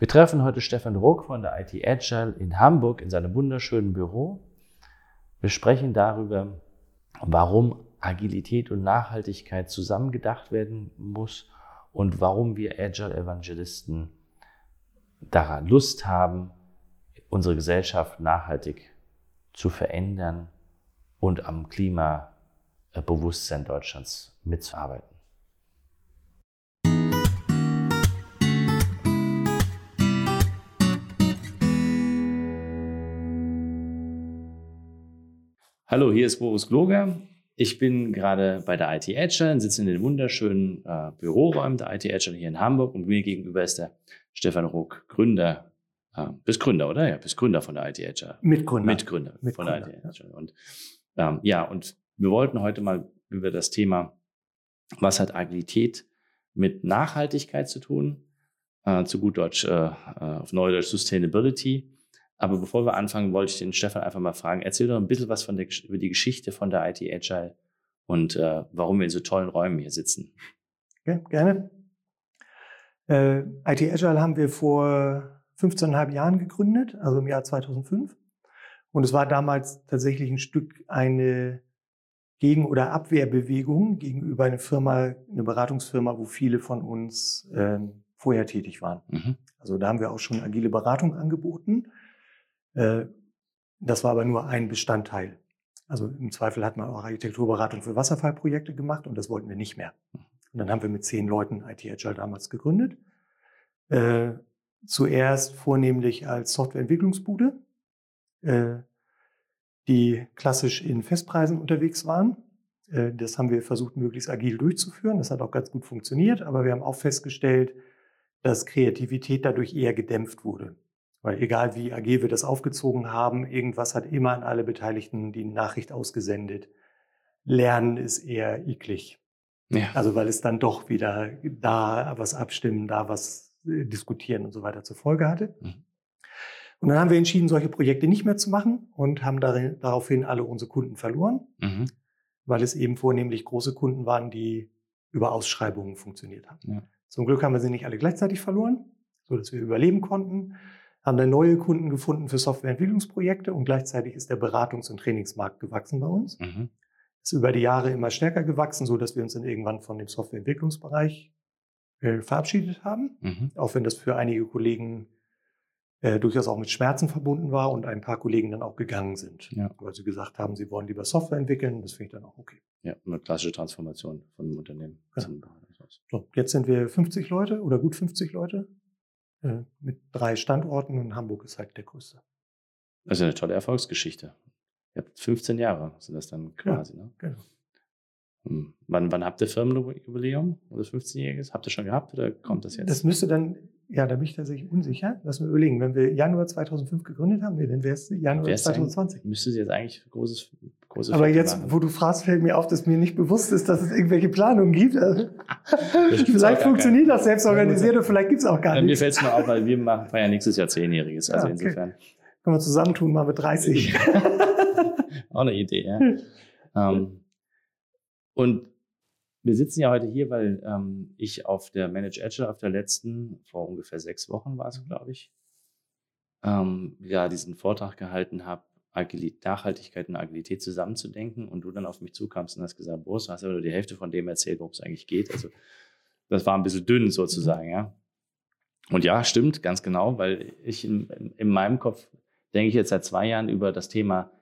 Wir treffen heute Stefan Ruck von der IT Agile in Hamburg in seinem wunderschönen Büro. Wir sprechen darüber, warum Agilität und Nachhaltigkeit zusammengedacht werden muss und warum wir Agile Evangelisten daran Lust haben, unsere Gesellschaft nachhaltig zu verändern und am Klimabewusstsein Deutschlands mitzuarbeiten. Hallo, hier ist Boris Gloger. Ich bin gerade bei der IT Agile, sitze in den wunderschönen äh, Büroräumen der IT Agile hier in Hamburg und mir gegenüber ist der Stefan Ruck, Gründer. Äh, bist Gründer, oder? Ja, bist Gründer von der IT Agile. Mitgründer. Mitgründer, Mitgründer von der IT Agile. Und ähm, ja, und wir wollten heute mal über das Thema, was hat Agilität mit Nachhaltigkeit zu tun? Äh, zu gut Deutsch, äh, äh auf Neudeutsch Sustainability aber bevor wir anfangen, wollte ich den Stefan einfach mal fragen, erzähl doch ein bisschen was von der, über die Geschichte von der IT Agile und äh, warum wir in so tollen Räumen hier sitzen. Okay, gerne. Äh, IT Agile haben wir vor 15,5 Jahren gegründet, also im Jahr 2005. Und es war damals tatsächlich ein Stück eine Gegen- oder Abwehrbewegung gegenüber einer Firma, eine Beratungsfirma, wo viele von uns äh, vorher tätig waren. Mhm. Also da haben wir auch schon agile Beratung angeboten. Äh, das war aber nur ein Bestandteil. Also im Zweifel hat man auch Architekturberatung für Wasserfallprojekte gemacht und das wollten wir nicht mehr. Und dann haben wir mit zehn Leuten IT Agile damals gegründet. Äh, zuerst vornehmlich als Softwareentwicklungsbude, äh, die klassisch in Festpreisen unterwegs waren. Äh, das haben wir versucht, möglichst agil durchzuführen. Das hat auch ganz gut funktioniert, aber wir haben auch festgestellt, dass Kreativität dadurch eher gedämpft wurde. Weil egal wie AG wir das aufgezogen haben, irgendwas hat immer an alle Beteiligten die Nachricht ausgesendet. Lernen ist eher eklig. Ja. Also weil es dann doch wieder da was abstimmen, da was äh, diskutieren und so weiter zur Folge hatte. Mhm. Und dann haben wir entschieden, solche Projekte nicht mehr zu machen und haben darin, daraufhin alle unsere Kunden verloren, mhm. weil es eben vornehmlich große Kunden waren, die über Ausschreibungen funktioniert haben. Ja. Zum Glück haben wir sie nicht alle gleichzeitig verloren, so dass wir überleben konnten haben dann neue Kunden gefunden für Softwareentwicklungsprojekte und gleichzeitig ist der Beratungs- und Trainingsmarkt gewachsen bei uns. Mhm. Ist über die Jahre immer stärker gewachsen, so dass wir uns dann irgendwann von dem Softwareentwicklungsbereich äh, verabschiedet haben. Mhm. Auch wenn das für einige Kollegen äh, durchaus auch mit Schmerzen verbunden war und ein paar Kollegen dann auch gegangen sind, ja. weil sie gesagt haben, sie wollen lieber Software entwickeln. Das finde ich dann auch okay. Ja, eine klassische Transformation von einem Unternehmen. Ja. So, jetzt sind wir 50 Leute oder gut 50 Leute äh, mit drei Standorten und Hamburg ist halt der größte. Das ist eine tolle Erfolgsgeschichte. Ihr habt 15 Jahre, sind das dann quasi, ja, ne? Genau. Hm. Wann, wann habt ihr Firmenjubiläum oder 15-jähriges? Habt ihr schon gehabt oder kommt das jetzt? Das müsste dann, ja, da bin ich tatsächlich unsicher. Lass mal überlegen. Wenn wir Januar 2005 gegründet haben, nee, dann wäre es Januar wär's 2020. Müsste sie jetzt eigentlich großes, großes Aber jetzt, wo du fragst, fällt mir auf, dass mir nicht bewusst ist, dass es irgendwelche Planungen gibt. Vielleicht funktioniert das selbst organisiert und vielleicht gibt es auch gar ja, nicht. Mir fällt es nur auf, weil wir machen ja nächstes Jahr Zehnjähriges. Also ja, okay. insofern. Können wir zusammentun, mal mit 30. auch eine Idee, ja. ähm, und wir sitzen ja heute hier, weil ähm, ich auf der Manage Agile, auf der letzten, vor ungefähr sechs Wochen war es, glaube ich, ähm, ja, diesen Vortrag gehalten habe, Nachhaltigkeit und Agilität zusammenzudenken und du dann auf mich zukamst und hast gesagt, Boris, du hast aber nur die Hälfte von dem erzählt, worum es eigentlich geht. Also das war ein bisschen dünn sozusagen, mhm. ja. Und ja, stimmt, ganz genau, weil ich in, in meinem Kopf denke ich jetzt seit zwei Jahren über das Thema,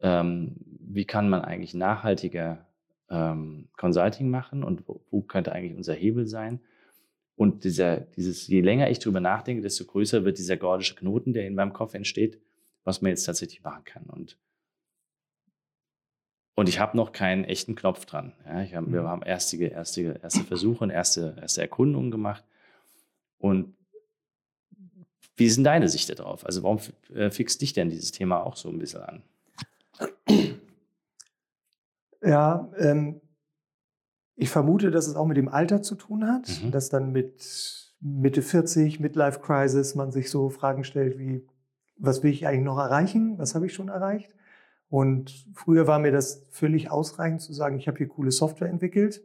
ähm, wie kann man eigentlich nachhaltiger ähm, Consulting machen und wo, wo, könnte eigentlich unser Hebel sein. Und dieser, dieses, je länger ich darüber nachdenke, desto größer wird dieser gordische Knoten, der in meinem Kopf entsteht, was man jetzt tatsächlich machen kann. Und, und ich habe noch keinen echten Knopf dran. Ja, hab, mhm. Wir haben erste, erste, erste Versuche und erste, erste Erkundungen gemacht. Und wie ist denn deine Sicht darauf? Also warum äh, fixt dich denn dieses Thema auch so ein bisschen an? Ja, ähm, ich vermute, dass es auch mit dem Alter zu tun hat, mhm. dass dann mit Mitte 40, Midlife Crisis, man sich so Fragen stellt wie, was will ich eigentlich noch erreichen? Was habe ich schon erreicht? Und früher war mir das völlig ausreichend zu sagen, ich habe hier coole Software entwickelt.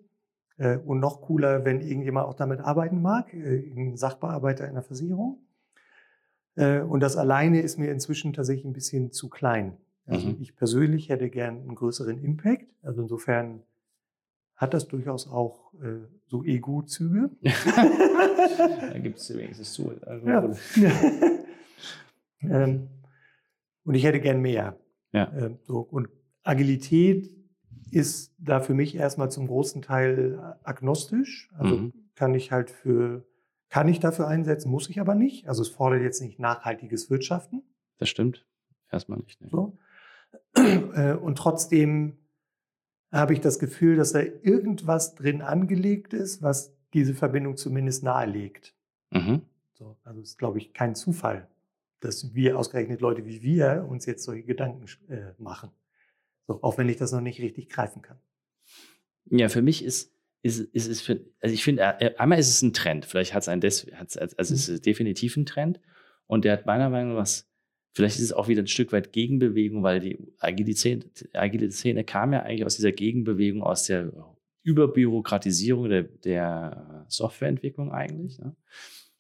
Äh, und noch cooler, wenn irgendjemand auch damit arbeiten mag, äh, ein Sachbearbeiter in der Versicherung. Äh, und das alleine ist mir inzwischen tatsächlich ein bisschen zu klein. Also Mhm. ich persönlich hätte gern einen größeren Impact. Also insofern hat das durchaus auch äh, so Ego-Züge. da gibt es wenigstens zu. Also, Ja. ähm, und ich hätte gern mehr. Ja. Ähm, so. Und Agilität ist da für mich erstmal zum großen Teil agnostisch. Also Mhm. kann ich halt für, kann ich dafür einsetzen, muss ich aber nicht. Also es fordert jetzt nicht nachhaltiges Wirtschaften. Das stimmt. Erstmal nicht. Ne? So. Äh, Und trotzdem habe ich das Gefühl, dass da irgendwas drin angelegt ist, was diese Verbindung zumindest nahelegt. Mhm. So, also es ist, glaube ich, kein Zufall, dass wir ausgerechnet Leute wie wir uns jetzt solche Gedanken äh, machen. So, auch wenn ich das noch nicht richtig greifen kann. Ja, für mich ist, ist, ist es für, also ich finde, äh, einmal ist es ein Trend. Vielleicht hat es ein, des, hat's, also es ist definitiv ein Trend. Und der hat meiner Meinung nach was, vielleicht ist es auch wieder ein Stück weit Gegenbewegung, weil die agile Szene, agile Szene kam ja eigentlich aus dieser Gegenbewegung, aus der Überbürokratisierung der, der Softwareentwicklung eigentlich. Ne?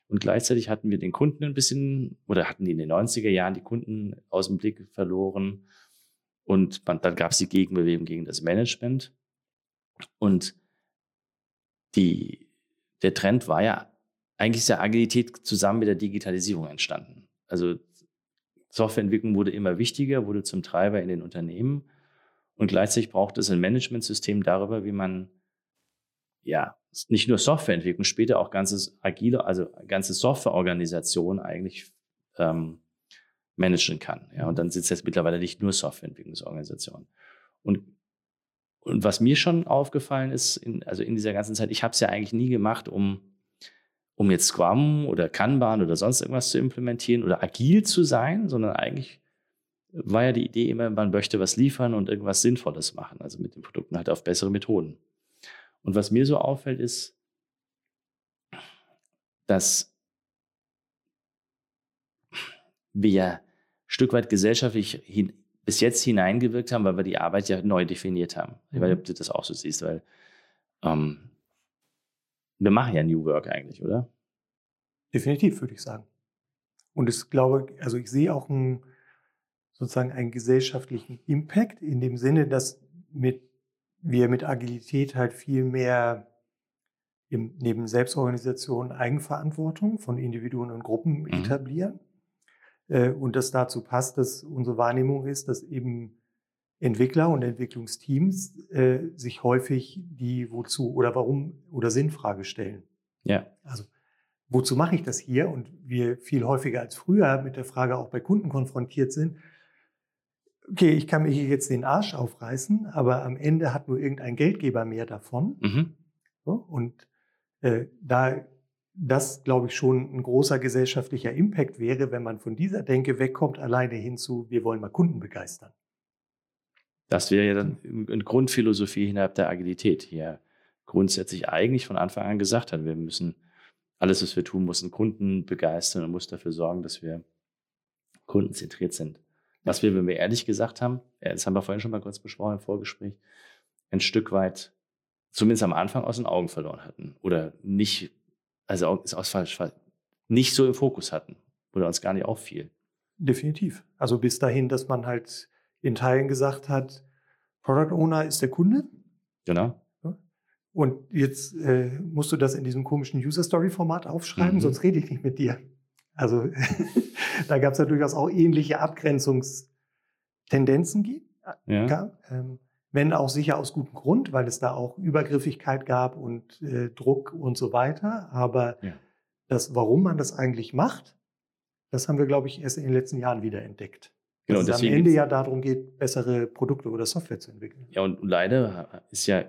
Und gleichzeitig hatten wir den Kunden ein bisschen, oder hatten die in den 90er Jahren die Kunden aus dem Blick verloren. Und dann gab es die Gegenbewegung gegen das Management. Und die, der Trend war ja, eigentlich ist ja Agilität zusammen mit der Digitalisierung entstanden. Also Softwareentwicklung wurde immer wichtiger, wurde zum Treiber in den Unternehmen. Und gleichzeitig braucht es ein Managementsystem darüber, wie man ja nicht nur Softwareentwicklung, später auch ganzes agile, also ganze Softwareorganisation eigentlich ähm, managen kann. Ja, und dann sitzt jetzt mittlerweile nicht nur Softwareentwicklungsorganisation. Und, und was mir schon aufgefallen ist, in, also in dieser ganzen Zeit, ich habe es ja eigentlich nie gemacht, um, um jetzt Scrum oder Kanban oder sonst irgendwas zu implementieren oder agil zu sein, sondern eigentlich war ja die Idee immer, man möchte was liefern und irgendwas Sinnvolles machen, also mit den Produkten halt auf bessere Methoden. Und was mir so auffällt, ist, dass wir ja ein Stück weit gesellschaftlich hin, bis jetzt hineingewirkt haben, weil wir die Arbeit ja neu definiert haben. Ich weiß nicht, ob du das auch so siehst, weil ähm, wir machen ja New Work eigentlich, oder? Definitiv, würde ich sagen. Und ich glaube, also ich sehe auch einen, sozusagen einen gesellschaftlichen Impact in dem Sinne, dass mit, wir mit Agilität halt viel mehr im, neben Selbstorganisation Eigenverantwortung von Individuen und Gruppen Mhm. etablieren. Äh, und das dazu passt, dass unsere Wahrnehmung ist, dass eben Entwickler und Entwicklungsteams äh, sich häufig die wozu oder warum oder Sinnfrage stellen. Ja. Also, wozu mache ich das hier? Und wir viel häufiger als früher mit der Frage auch bei Kunden konfrontiert sind. Okay, ich kann mir hier jetzt den Arsch aufreißen, aber am Ende hat nur irgendein Geldgeber mehr davon. Mhm. So, und äh, da das, glaube ich, schon ein großer gesellschaftlicher Impact wäre, wenn man von dieser Denke wegkommt, alleine hinzu, wir wollen mal Kunden begeistern. Das wäre ja dann eine Grundphilosophie innerhalb der Agilität, die ja grundsätzlich eigentlich von Anfang an gesagt hat, wir müssen alles, was wir tun, muss einen Kunden begeistern und muss dafür sorgen, dass wir kundenzentriert sind. Was wir, wenn wir ehrlich gesagt haben, ja, das haben wir vorhin schon mal kurz besprochen im Vorgespräch, ein Stück weit, zumindest am Anfang aus den Augen verloren hatten oder nicht, also ist aus falsch, nicht so im Fokus hatten oder uns gar nicht auffiel. Definitiv. Also bis dahin, dass man halt in Teilen gesagt hat, Product Owner ist der Kunde. Genau. Und jetzt äh, musst du das in diesem komischen User Story Format aufschreiben, Mhm. sonst rede ich nicht mit dir. Also da gab es ja durchaus auch ähnliche Abgrenzungstendenzen gibt, Ja. gab, ähm, wenn auch sicher aus gutem Grund, weil es da auch Übergriffigkeit gab und äh, Druck und so weiter. Aber Ja. das, warum man das eigentlich macht, das haben wir, glaube ich, erst in den letzten Jahren wieder entdeckt. Genau, dass es am Ende ja darum geht, bessere Produkte oder Software zu entwickeln. Ja, und leider ist ja,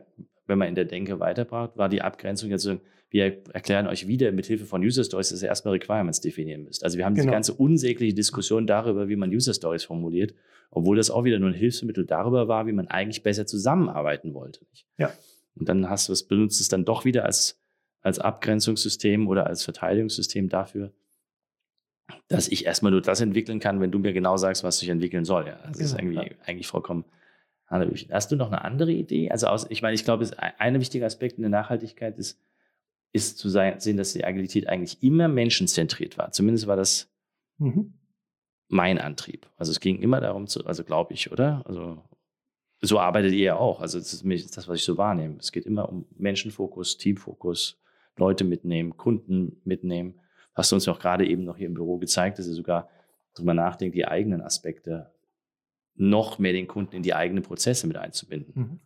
wenn man in der Denke weiterbraucht, war die Abgrenzung jetzt so, wir erklären euch wieder mit Hilfe von User Stories, dass ihr erstmal Requirements definieren müsst. Also wir haben diese Genau. ganze unsägliche Diskussion darüber, wie man User Stories formuliert, obwohl das auch wieder nur ein Hilfsmittel darüber war, wie man eigentlich besser zusammenarbeiten wollte. Ja. Und dann hast du es, benutzt es dann doch wieder als, als Abgrenzungssystem oder als Verteidigungssystem dafür, dass ich erstmal nur das entwickeln kann, wenn du mir genau sagst, was ich entwickeln soll. Ja, das ist Genau, irgendwie, eigentlich vollkommen. Hast du noch eine andere Idee? Also aus, ich meine, ich glaube, es- ein wichtiger Aspekt in der Nachhaltigkeit ist, ist zu sehen, dass die Agilität eigentlich immer menschenzentriert war. Zumindest war das mhm. mein Antrieb. Also es ging immer darum zu, also glaube ich, oder? Also so arbeitet ihr ja auch. Also das ist das, was ich so wahrnehme. Es geht immer um Menschenfokus, Teamfokus, Leute mitnehmen, Kunden mitnehmen. Hast du uns auch gerade eben noch hier im Büro gezeigt, dass ihr sogar darüber nachdenkt, die eigenen Aspekte noch mehr den Kunden in die eigenen Prozesse mit einzubinden. Mhm.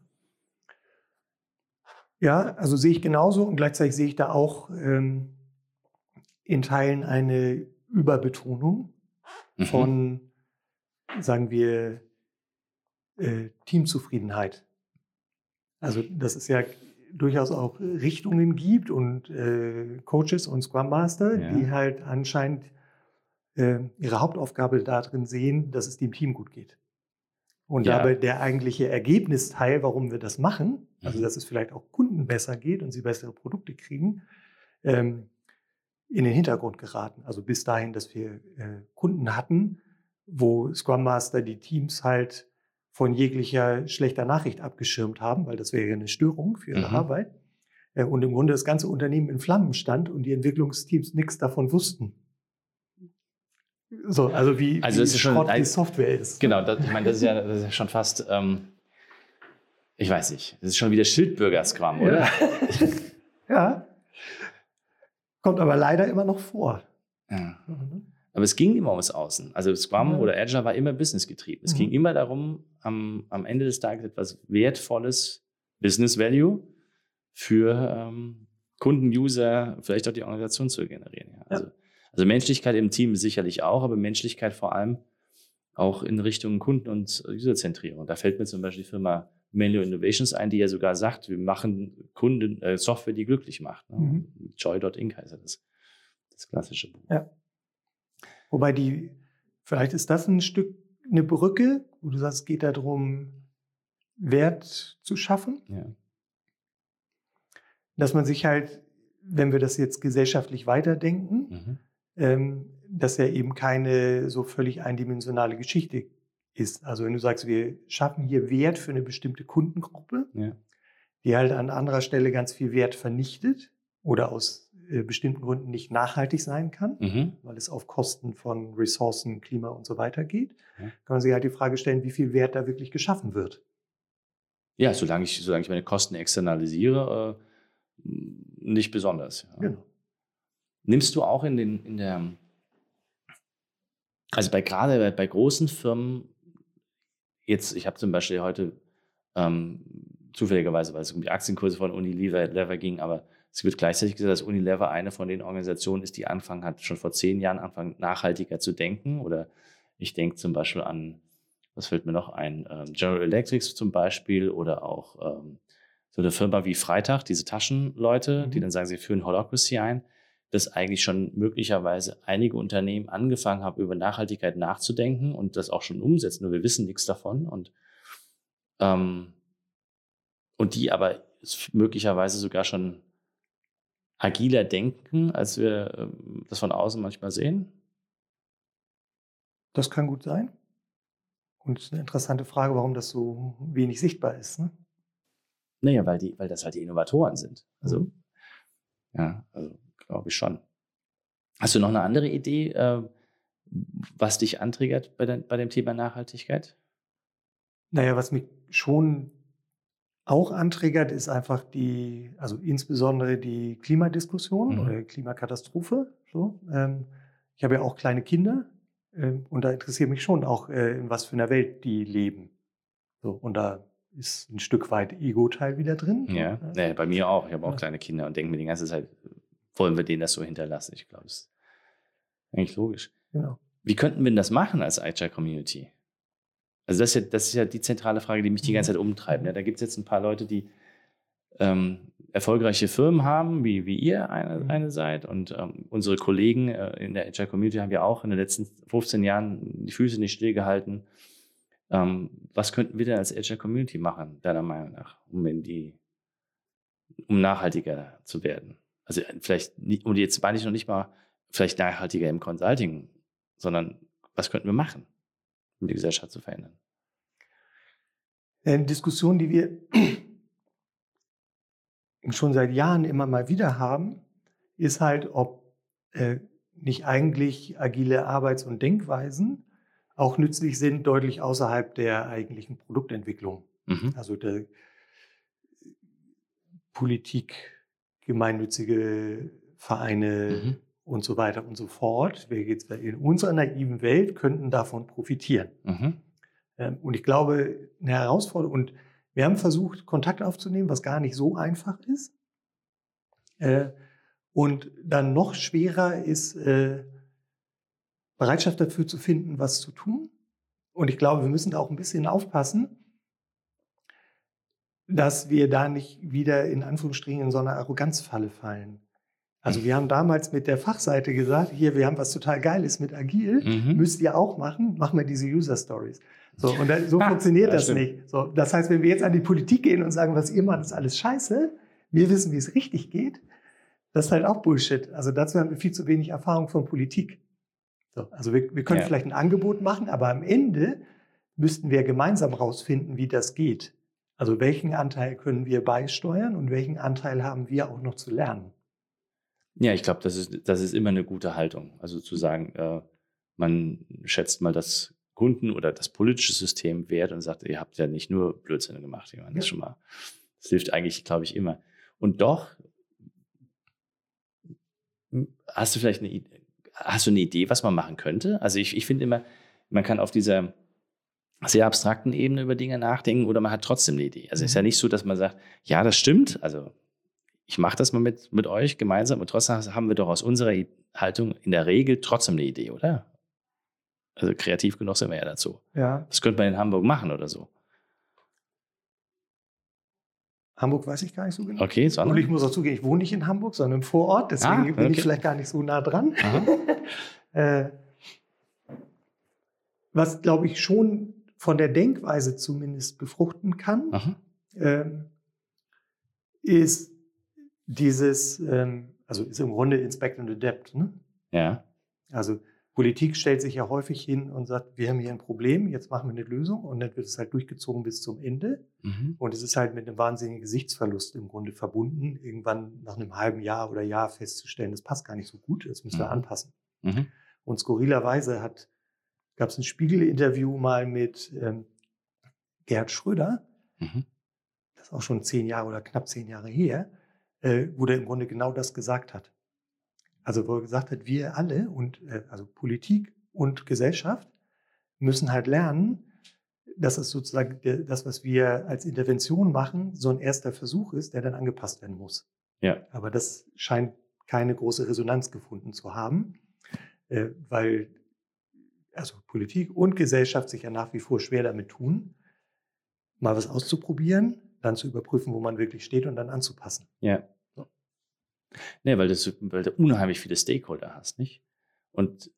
Ja, also sehe ich genauso und gleichzeitig sehe ich da auch ähm, in Teilen eine Überbetonung mhm. von, sagen wir, äh, Teamzufriedenheit. Also, dass es ja durchaus auch Richtungen gibt und äh, Coaches und Scrum Master, ja. die halt anscheinend äh, ihre Hauptaufgabe darin sehen, dass es dem Team gut geht. Und ja. dabei der eigentliche Ergebnisteil, warum wir das machen, also mhm. dass es vielleicht auch Kunden besser geht und sie bessere Produkte kriegen, ähm, in den Hintergrund geraten. Also bis dahin, dass wir äh, Kunden hatten, wo Scrum Master die Teams halt von jeglicher schlechter Nachricht abgeschirmt haben, weil das wäre ja eine Störung für ihre mhm. Arbeit. Äh, und im Grunde das ganze Unternehmen in Flammen stand und die Entwicklungsteams nichts davon wussten. So, also wie, also wie ist Schrott schon, die Software ist. Genau, das, ich meine, das ist ja, das ist ja schon fast, ähm, ich weiß nicht, das ist schon wieder Schildbürger-Scrum, oder? Ja. ja. Kommt aber leider immer noch vor. Ja. Mhm. Aber es ging immer ums Außen. Also Scrum ja. oder Agile war immer businessgetrieben. Es mhm. ging immer darum, am, am Ende des Tages etwas wertvolles Business Value für ähm, Kunden, User, vielleicht auch die Organisation zu generieren. Ja. Also, also Menschlichkeit im Team sicherlich auch, aber Menschlichkeit vor allem auch in Richtung Kunden- und Userzentrierung. Da fällt mir zum Beispiel die Firma Manual Innovations ein, die ja sogar sagt, wir machen Kunden äh, Software, die glücklich macht. Ne? Mhm. Joy.inc heißt das, das klassische Buch. Ja. Wobei die, vielleicht ist das ein Stück eine Brücke, wo du sagst, es geht darum, Wert zu schaffen. Ja. Dass man sich halt, wenn wir das jetzt gesellschaftlich weiterdenken, mhm. Ähm, dass ja eben keine so völlig eindimensionale Geschichte ist. Also wenn du sagst, wir schaffen hier Wert für eine bestimmte Kundengruppe, ja. die halt an anderer Stelle ganz viel Wert vernichtet oder aus äh, bestimmten Gründen nicht nachhaltig sein kann, mhm. weil es auf Kosten von Ressourcen, Klima und so weiter geht, ja. kann man sich halt die Frage stellen, wie viel Wert da wirklich geschaffen wird. Ja, solange ich, solange ich meine Kosten externalisiere, äh, nicht besonders. Ja. Genau. Nimmst du auch in, den, in der, also bei gerade bei, bei großen Firmen jetzt, ich habe zum Beispiel heute ähm, zufälligerweise, weil es um die Aktienkurse von Unilever ging, aber es wird gleichzeitig gesagt, dass Unilever eine von den Organisationen ist, die anfangen hat, schon vor zehn Jahren anfangen, nachhaltiger zu denken. Oder ich denke zum Beispiel an, was fällt mir noch ein, ähm, General Electric zum Beispiel oder auch ähm, so eine Firma wie Freitag, diese Taschenleute, mhm. die dann sagen, sie führen Holocracy ein dass eigentlich schon möglicherweise einige Unternehmen angefangen haben, über Nachhaltigkeit nachzudenken und das auch schon umsetzen, nur wir wissen nichts davon. Und, ähm, und die aber möglicherweise sogar schon agiler denken, als wir ähm, das von außen manchmal sehen? Das kann gut sein. Und es ist eine interessante Frage, warum das so wenig sichtbar ist. Ne? Naja, weil, die, weil das halt die Innovatoren sind. Also, mhm. ja, also glaube ich schon. Hast du noch eine andere Idee, äh, was dich antriggert bei, bei dem Thema Nachhaltigkeit? Naja, was mich schon auch antriggert, ist einfach die, also insbesondere die Klimadiskussion mhm. oder Klimakatastrophe. So. Ähm, ich habe ja auch kleine Kinder äh, und da interessiert mich schon auch, äh, in was für einer Welt die leben. So, und da ist ein Stück weit Ego-Teil wieder drin. Ja, ja, bei mir auch. Ich habe auch ja. kleine Kinder und denke mir die ganze Zeit, wollen wir denen das so hinterlassen? Ich glaube, das ist eigentlich logisch. Genau. Wie könnten wir denn das machen als Agile Community? Also das ist, ja, das ist ja die zentrale Frage, die mich die ganze mhm. Zeit umtreibt. Ne? Da gibt es jetzt ein paar Leute, die ähm, erfolgreiche Firmen haben, wie, wie ihr eine, mhm. eine seid. Und ähm, unsere Kollegen äh, in der Agile Community haben ja auch in den letzten 15 Jahren die Füße nicht stillgehalten. Ähm, was könnten wir denn als Agile Community machen, deiner Meinung nach, um in die, um nachhaltiger zu werden? Also äh, vielleicht, und jetzt meine ich noch nicht mal vielleicht nachhaltiger im Consulting, sondern was könnten wir machen, um die Gesellschaft zu verändern? Eine Diskussion, die wir schon seit Jahren immer mal wieder haben, ist halt, ob äh, nicht eigentlich agile Arbeits- und Denkweisen auch nützlich sind, deutlich außerhalb der eigentlichen Produktentwicklung. Mhm. Also der Politik, gemeinnützige Vereine Mhm. und so weiter und so fort. Wir jetzt in unserer naiven Welt könnten davon profitieren. Mhm. Ähm, Und ich glaube, eine Herausforderung, und wir haben versucht, Kontakt aufzunehmen, was gar nicht so einfach ist. Äh, Und dann noch schwerer ist, äh, Bereitschaft dafür zu finden, was zu tun. Und ich glaube, wir müssen da auch ein bisschen aufpassen, dass wir da nicht wieder in Anführungsstrichen in so eine Arroganzfalle fallen. Also wir haben damals mit der Fachseite gesagt, hier, wir haben was total Geiles mit Agil, Mhm. müsst ihr auch machen, machen wir diese User Stories. So, und da, so funktioniert Ja, das stimmt. nicht. So, das heißt, wenn wir jetzt an die Politik gehen und sagen, was ihr macht, ist alles scheiße, wir wissen, wie es richtig geht, das ist halt auch Bullshit. Also dazu haben wir viel zu wenig Erfahrung von Politik. So, also wir, wir können Ja. vielleicht ein Angebot machen, aber am Ende müssten wir gemeinsam rausfinden, wie das geht. Also welchen Anteil können wir beisteuern und welchen Anteil haben wir auch noch zu lernen. Ja, ich glaube, das ist, das ist immer eine gute Haltung. Also zu sagen, äh, man schätzt mal das Kunden- oder das politische System wert und sagt, ihr habt ja nicht nur Blödsinn gemacht. Ich meine, das Ja. schon mal, das hilft eigentlich, glaube ich, immer. Und doch hm, hast du vielleicht eine, hast du eine Idee, was man machen könnte? Also ich, ich finde immer, man kann auf dieser sehr abstrakten Ebene über Dinge nachdenken oder man hat trotzdem eine Idee. Also es ist ja Mhm. nicht so, dass man sagt, ja, das stimmt. Also ich mache das mal mit, mit euch gemeinsam und trotzdem haben wir doch aus unserer Haltung in der Regel trotzdem eine Idee, oder? Also kreativ genug sind wir ja dazu. Ja. Das könnte man in Hamburg machen oder so. Hamburg weiß ich gar nicht so genau. Okay, Und sondern? ich muss auch zugeben, ich wohne nicht in Hamburg, sondern im Vorort, deswegen Ah, bin okay. ich vielleicht gar nicht so nah dran. Äh, was, glaube ich, schon von der Denkweise zumindest befruchten kann, ähm, ist dieses, ähm, also ist im Grunde Inspect and Adapt. Ne? Ja. Also Politik stellt sich ja häufig hin und sagt, wir haben hier ein Problem, jetzt machen wir eine Lösung und dann wird es halt durchgezogen bis zum Ende. Mhm. Und es ist halt mit einem wahnsinnigen Gesichtsverlust im Grunde verbunden, irgendwann nach einem halben Jahr oder Jahr festzustellen, das passt gar nicht so gut, das müssen wir Mhm. anpassen. Mhm. Und skurrilerweise hat, gab es ein Spiegel-Interview mal mit ähm, Gerhard Schröder, Mhm. das ist auch schon zehn Jahre oder knapp zehn Jahre her, äh, wo der im Grunde genau das gesagt hat. Also wo er gesagt hat, wir alle und äh, also Politik und Gesellschaft müssen halt lernen, dass es sozusagen das, was wir als Intervention machen, so ein erster Versuch ist, der dann angepasst werden muss. Ja. Aber das scheint keine große Resonanz gefunden zu haben, äh, weil also Politik und Gesellschaft sich ja nach wie vor schwer damit tun, mal was auszuprobieren, dann zu überprüfen, wo man wirklich steht und dann anzupassen. Ja. Nee, weil, das, weil du unheimlich viele Stakeholder hast, nicht? Und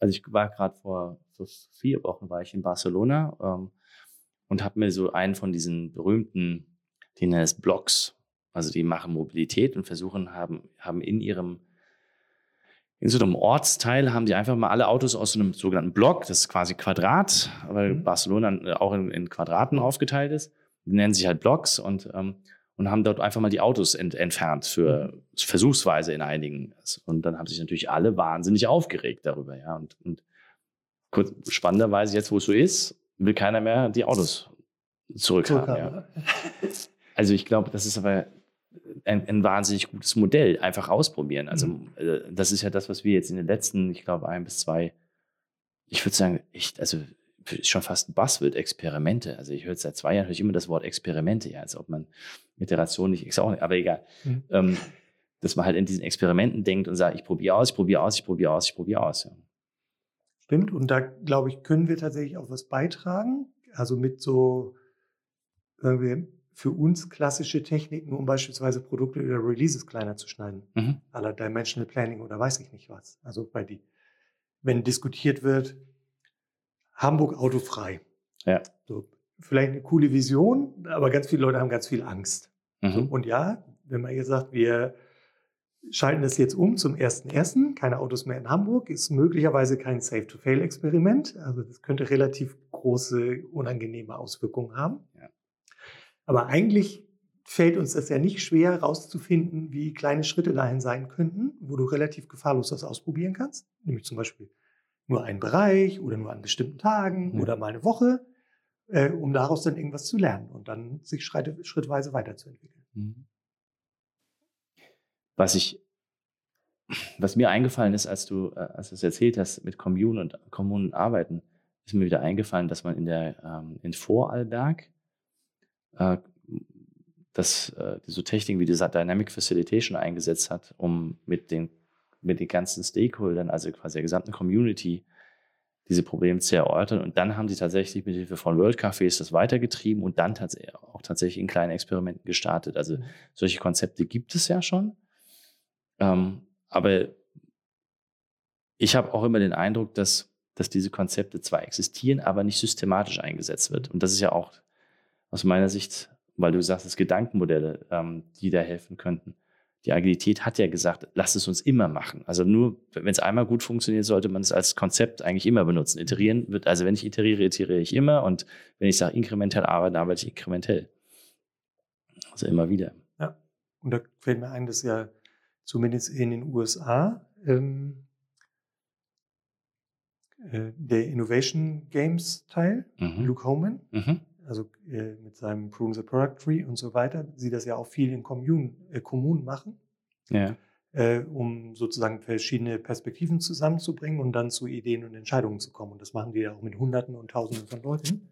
also ich war gerade vor, vor vier Wochen war ich in Barcelona ähm, und habe mir so einen von diesen berühmten, die nennen es Blogs, also die machen Mobilität und versuchen, haben, haben in ihrem in so einem Ortsteil haben die einfach mal alle Autos aus so einem sogenannten Block, das ist quasi Quadrat, weil Mhm. Barcelona auch in, in Quadraten aufgeteilt ist. Die nennen sich halt Blocks und, ähm, und haben dort einfach mal die Autos ent, entfernt für versuchsweise in einigen. Und dann haben sich natürlich alle wahnsinnig aufgeregt darüber, ja. Und, und kurz, spannenderweise, jetzt wo es so ist, will keiner mehr die Autos zurückhaben. Ja. Also ich glaube, das ist aber ein, ein wahnsinnig gutes Modell. Einfach ausprobieren. Also Mhm. äh, das ist ja das, was wir jetzt in den letzten, ich glaube, ein bis zwei, ich würde sagen, echt, also schon fast ein Buzzword, Experimente. Also ich höre seit zwei Jahren höre ich immer das Wort Experimente, ja, als ob man Iteration nicht, ist auch nicht, aber egal. Mhm. Ähm, dass man halt in diesen Experimenten denkt und sagt, ich probiere aus, ich probiere aus, ich probiere aus, ich probiere aus. Ja. Stimmt, und da glaube ich, können wir tatsächlich auch was beitragen. Also mit so irgendwie für uns klassische Techniken, um beispielsweise Produkte oder Releases kleiner zu schneiden. Mhm. aller Dimensional Planning oder weiß ich nicht was. Also bei die, wenn diskutiert wird, Hamburg autofrei. Ja. So, vielleicht eine coole Vision, aber ganz viele Leute haben ganz viel Angst. So, Mhm. und ja, wenn man jetzt sagt, wir schalten das jetzt um zum 1.1., keine Autos mehr in Hamburg, ist möglicherweise kein Safe-to-Fail-Experiment. Also das könnte relativ große, unangenehme Auswirkungen haben. Aber eigentlich fällt uns das ja nicht schwer, herauszufinden, wie kleine Schritte dahin sein könnten, wo du relativ gefahrlos das ausprobieren kannst. Nämlich zum Beispiel nur einen Bereich oder nur an bestimmten Tagen ja. oder mal eine Woche, äh, um daraus dann irgendwas zu lernen und dann sich schritt, schrittweise weiterzuentwickeln. Mhm. Was ich, was mir eingefallen ist, als du, äh, als du es erzählt hast, mit Kommunen und Kommunen arbeiten, ist mir wieder eingefallen, dass man in der ähm, in Vorarlberg äh, dass äh, so Techniken wie diese Dynamic Facilitation eingesetzt hat, um mit den, mit den ganzen Stakeholdern, also quasi der gesamten Community, diese Probleme zu erörtern. Und dann haben sie tatsächlich mit Hilfe von World Cafés das weitergetrieben und dann tats auch tatsächlich in kleinen Experimenten gestartet. Also mhm. solche Konzepte gibt es ja schon. Ähm, aber ich habe auch immer den Eindruck, dass, dass diese Konzepte zwar existieren, aber nicht systematisch eingesetzt wird. Und das ist ja auch aus meiner Sicht weil du sagst, es Gedankenmodelle, ähm, die da helfen könnten. Die Agilität hat ja gesagt, lass es uns immer machen. Also nur, wenn es einmal gut funktioniert, sollte man es als Konzept eigentlich immer benutzen. Iterieren wird, also wenn ich iteriere, iteriere ich immer und wenn ich sage inkrementell arbeite, arbeite ich inkrementell. Also immer wieder. Ja, und da fällt mir ein, dass ja zumindest in den USA ähm, äh, der Innovation Games Teil, mhm. Luke Homan, mhm also äh, mit seinem Prune the Product Tree und so weiter, sie das ja auch viel in Kommunen, äh, Kommunen machen, ja. äh, um sozusagen verschiedene Perspektiven zusammenzubringen und dann zu Ideen und Entscheidungen zu kommen. Und das machen die ja auch mit Hunderten und Tausenden von Leuten.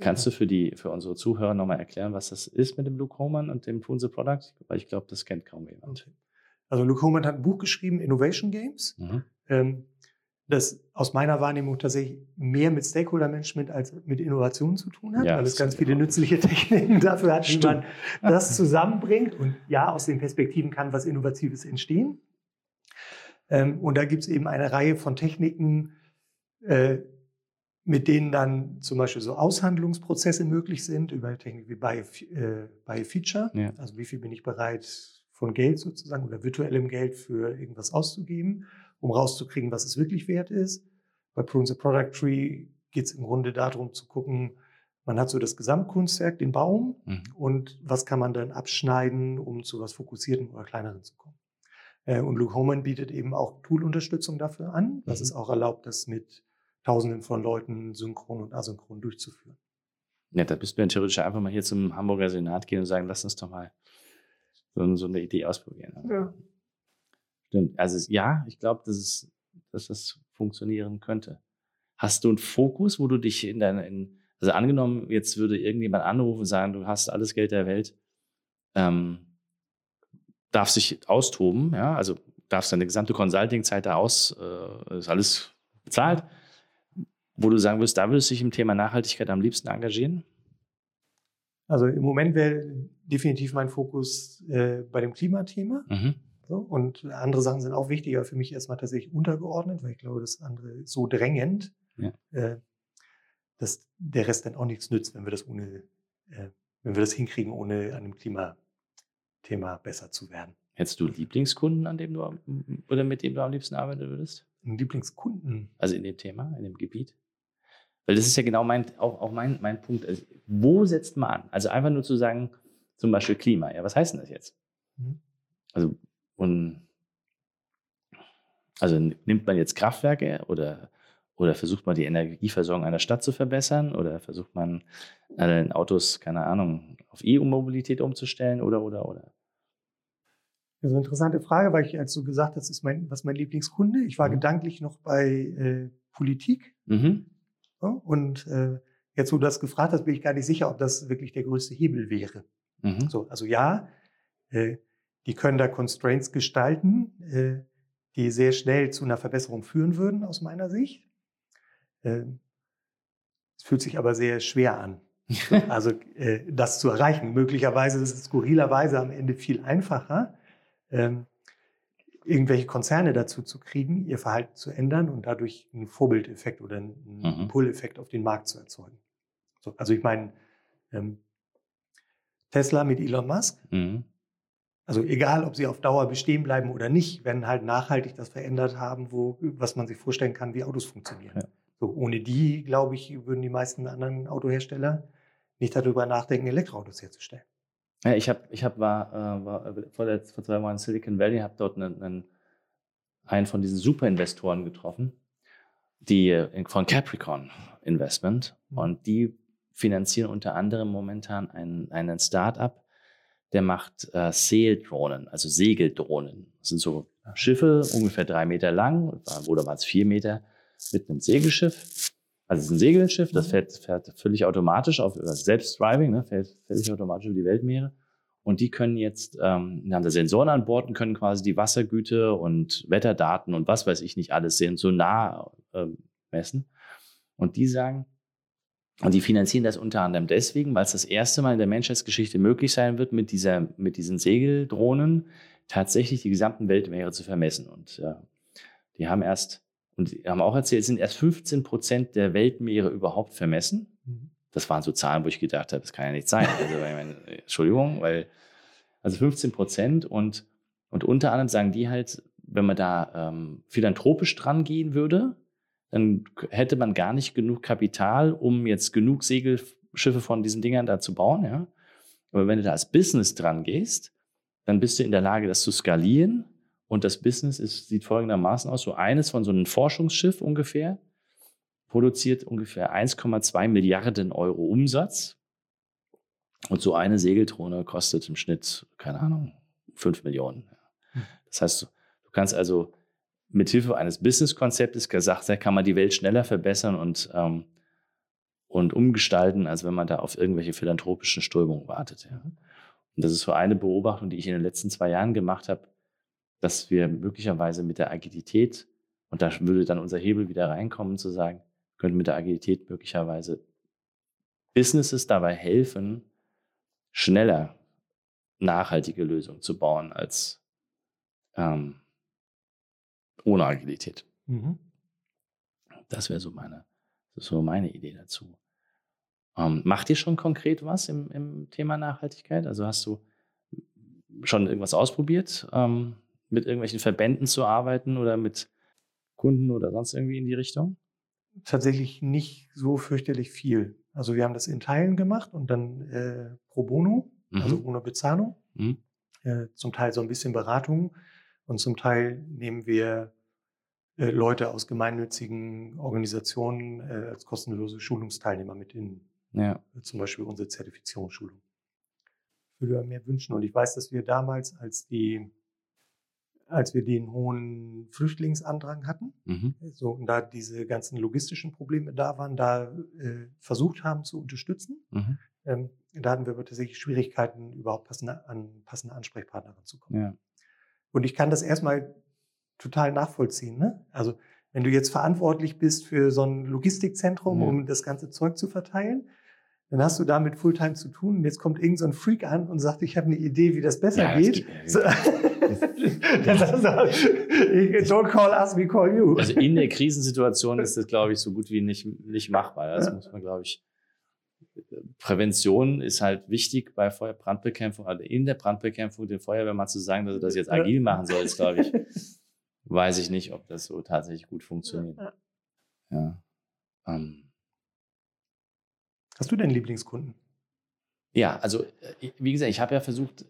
Kannst du für, die, für unsere Zuhörer nochmal erklären, was das ist mit dem Luke Homan und dem Prune the Product? Weil ich glaube, das kennt kaum jemand. Okay. Also Luke Homan hat ein Buch geschrieben, Innovation Games. Mhm. Ähm, das aus meiner Wahrnehmung tatsächlich mehr mit Stakeholder-Management als mit Innovation zu tun hat, ja, weil es ganz viele genau. nützliche Techniken dafür hat, wie man das zusammenbringt. Und ja, aus den Perspektiven kann was Innovatives entstehen. Ähm, und da gibt es eben eine Reihe von Techniken, äh, mit denen dann zum Beispiel so Aushandlungsprozesse möglich sind, über Technik wie bei, äh, bei Feature. Ja. Also wie viel bin ich bereit von Geld sozusagen oder virtuellem Geld für irgendwas auszugeben um rauszukriegen, was es wirklich wert ist. Bei Prune the Product Tree geht es im Grunde darum zu gucken, man hat so das Gesamtkunstwerk, den Baum, mhm. und was kann man dann abschneiden, um zu was Fokussierten oder Kleineren zu kommen. Äh, und Luke Homan bietet eben auch Tool-Unterstützung dafür an, was mhm. es auch erlaubt, das mit Tausenden von Leuten synchron und asynchron durchzuführen. Ja, da bist du ja theoretisch einfach mal hier zum Hamburger Senat gehen und sagen, lass uns doch mal so, so eine Idee ausprobieren. Ja. Stimmt. Also ja, ich glaube, dass, es, dass das funktionieren könnte. Hast du einen Fokus, wo du dich in deiner, in, also angenommen, jetzt würde irgendjemand anrufen und sagen, du hast alles Geld der Welt, ähm, darfst dich austoben, ja, also darfst deine gesamte Consulting-Zeit da aus, äh, ist alles bezahlt, wo du sagen würdest, da würdest du dich im Thema Nachhaltigkeit am liebsten engagieren? Also im Moment wäre definitiv mein Fokus äh, bei dem Klimathema. Mhm. So, und andere Sachen sind auch wichtiger für mich erstmal tatsächlich untergeordnet, weil ich glaube, das andere ist so drängend, ja. äh, dass der Rest dann auch nichts nützt, wenn wir das ohne, äh, wenn wir das hinkriegen, ohne an dem Klimathema besser zu werden. Hättest du Lieblingskunden, an dem du oder mit dem du am liebsten arbeiten würdest? Lieblingskunden? Also in dem Thema, in dem Gebiet? Weil das ist ja genau mein, auch, auch mein, mein Punkt. Also, wo setzt man an? Also einfach nur zu sagen, zum Beispiel Klima. Ja, was heißt denn das jetzt? Mhm. Also und also nimmt man jetzt Kraftwerke oder, oder versucht man die Energieversorgung einer Stadt zu verbessern oder versucht man alle Autos, keine Ahnung, auf E-Mobilität umzustellen oder, oder, oder? Das ist eine interessante Frage, weil ich, als du gesagt hast, ist mein, was mein Lieblingskunde, ich war mhm. gedanklich noch bei äh, Politik. Mhm. Ja, und äh, jetzt, wo du das gefragt hast, bin ich gar nicht sicher, ob das wirklich der größte Hebel wäre. Mhm. So, also ja, äh, die können da Constraints gestalten, äh, die sehr schnell zu einer Verbesserung führen würden, aus meiner Sicht. Äh, es fühlt sich aber sehr schwer an, also äh, das zu erreichen. Möglicherweise ist es skurrilerweise am Ende viel einfacher, ähm, irgendwelche Konzerne dazu zu kriegen, ihr Verhalten zu ändern und dadurch einen Vorbildeffekt oder einen mhm. Pull-Effekt auf den Markt zu erzeugen. So, also ich meine, ähm, Tesla mit Elon Musk, mhm. Also egal, ob sie auf Dauer bestehen bleiben oder nicht, wenn halt nachhaltig das verändert haben, wo, was man sich vorstellen kann, wie Autos funktionieren. Ja. So, ohne die, glaube ich, würden die meisten anderen Autohersteller nicht darüber nachdenken, Elektroautos herzustellen. Ja, ich habe, ich hab, war, äh, war vor, der, vor zwei Wochen in Silicon Valley, habe dort einen, einen, einen von diesen Superinvestoren getroffen, die äh, von Capricorn Investment mhm. und die finanzieren unter anderem momentan einen, einen Start-up, der macht äh, Saildrohnen, also Segeldrohnen. Das sind so Schiffe, ungefähr drei Meter lang, oder war es vier Meter, mit einem Segelschiff. Also es ist ein Segelschiff, das mhm. fährt, fährt völlig automatisch auf, also Selbstdriving, ne, fährt völlig automatisch über die Weltmeere. Und die können jetzt, ähm, haben da Sensoren an Bord und können quasi die Wassergüte und Wetterdaten und was weiß ich nicht alles sehen, so nah äh, messen. Und die sagen, und die finanzieren das unter anderem deswegen, weil es das erste Mal in der Menschheitsgeschichte möglich sein wird, mit, dieser, mit diesen Segeldrohnen tatsächlich die gesamten Weltmeere zu vermessen. Und äh, die haben erst und die haben auch erzählt, es sind erst 15 Prozent der Weltmeere überhaupt vermessen. Mhm. Das waren so Zahlen, wo ich gedacht habe, das kann ja nicht sein. Also, meine, Entschuldigung, weil, also 15 Prozent und, und unter anderem sagen die halt, wenn man da ähm, philanthropisch dran gehen würde, dann hätte man gar nicht genug Kapital, um jetzt genug Segelschiffe von diesen Dingern da zu bauen, ja. Aber wenn du da als Business dran gehst, dann bist du in der Lage, das zu skalieren und das Business ist, sieht folgendermaßen aus: so eines von so einem Forschungsschiff ungefähr produziert ungefähr 1,2 Milliarden Euro Umsatz. Und so eine Segeltrone kostet im Schnitt, keine Ahnung, 5 Millionen. Hm. Das heißt, du kannst also mit Hilfe eines Businesskonzeptes gesagt, da kann man die Welt schneller verbessern und, ähm, und umgestalten, als wenn man da auf irgendwelche philanthropischen Strömungen wartet. Ja. Und das ist so eine Beobachtung, die ich in den letzten zwei Jahren gemacht habe dass wir möglicherweise mit der Agilität, und da würde dann unser Hebel wieder reinkommen, zu sagen, können mit der Agilität möglicherweise Businesses dabei helfen, schneller nachhaltige Lösungen zu bauen als ähm, ohne Agilität. Mhm. Das wäre so meine, so meine Idee dazu. Ähm, macht ihr schon konkret was im, im, Thema Nachhaltigkeit? Also hast du schon irgendwas ausprobiert? Ähm, mit irgendwelchen Verbänden zu arbeiten oder mit Kunden oder sonst irgendwie in die Richtung? Tatsächlich nicht so fürchterlich viel. Also wir haben das in Teilen gemacht und dann äh, pro bono, mhm. also ohne Bezahlung. Mhm. Äh, zum Teil so ein bisschen Beratung und zum Teil nehmen wir äh, Leute aus gemeinnützigen Organisationen äh, als kostenlose Schulungsteilnehmer mit in ja. zum Beispiel unsere Zertifizierungsschulung. Ich würde mir wünschen und ich weiß, dass wir damals, als die als wir den hohen Flüchtlingsandrang hatten, mhm. so, und da diese ganzen logistischen Probleme da waren, da äh, versucht haben zu unterstützen. Mhm. Ähm, da hatten wir tatsächlich Schwierigkeiten, überhaupt passende, an passende Ansprechpartner ranzukommen. Ja. Und ich kann das erstmal total nachvollziehen. Ne? Also wenn du jetzt verantwortlich bist für so ein Logistikzentrum, ja. um das ganze Zeug zu verteilen, dann hast du damit Fulltime zu tun und jetzt kommt irgend so ein Freak an und sagt, ich habe eine Idee, wie das besser ja, geht. Das so. Don't call us, we call you. Also in der Krisensituation ist das, glaube ich, so gut wie nicht, nicht machbar. Das muss man, glaube ich, Prävention ist halt wichtig bei Feuerbrandbekämpfung, also in der Brandbekämpfung den Feuerwehrmann zu sagen, dass er das jetzt agil machen soll, ist, glaube ich, weiß ich nicht, ob das so tatsächlich gut funktioniert. Ja. Ähm. Hast du denn Lieblingskunden? Ja, also äh, wie gesagt, ich habe ja versucht,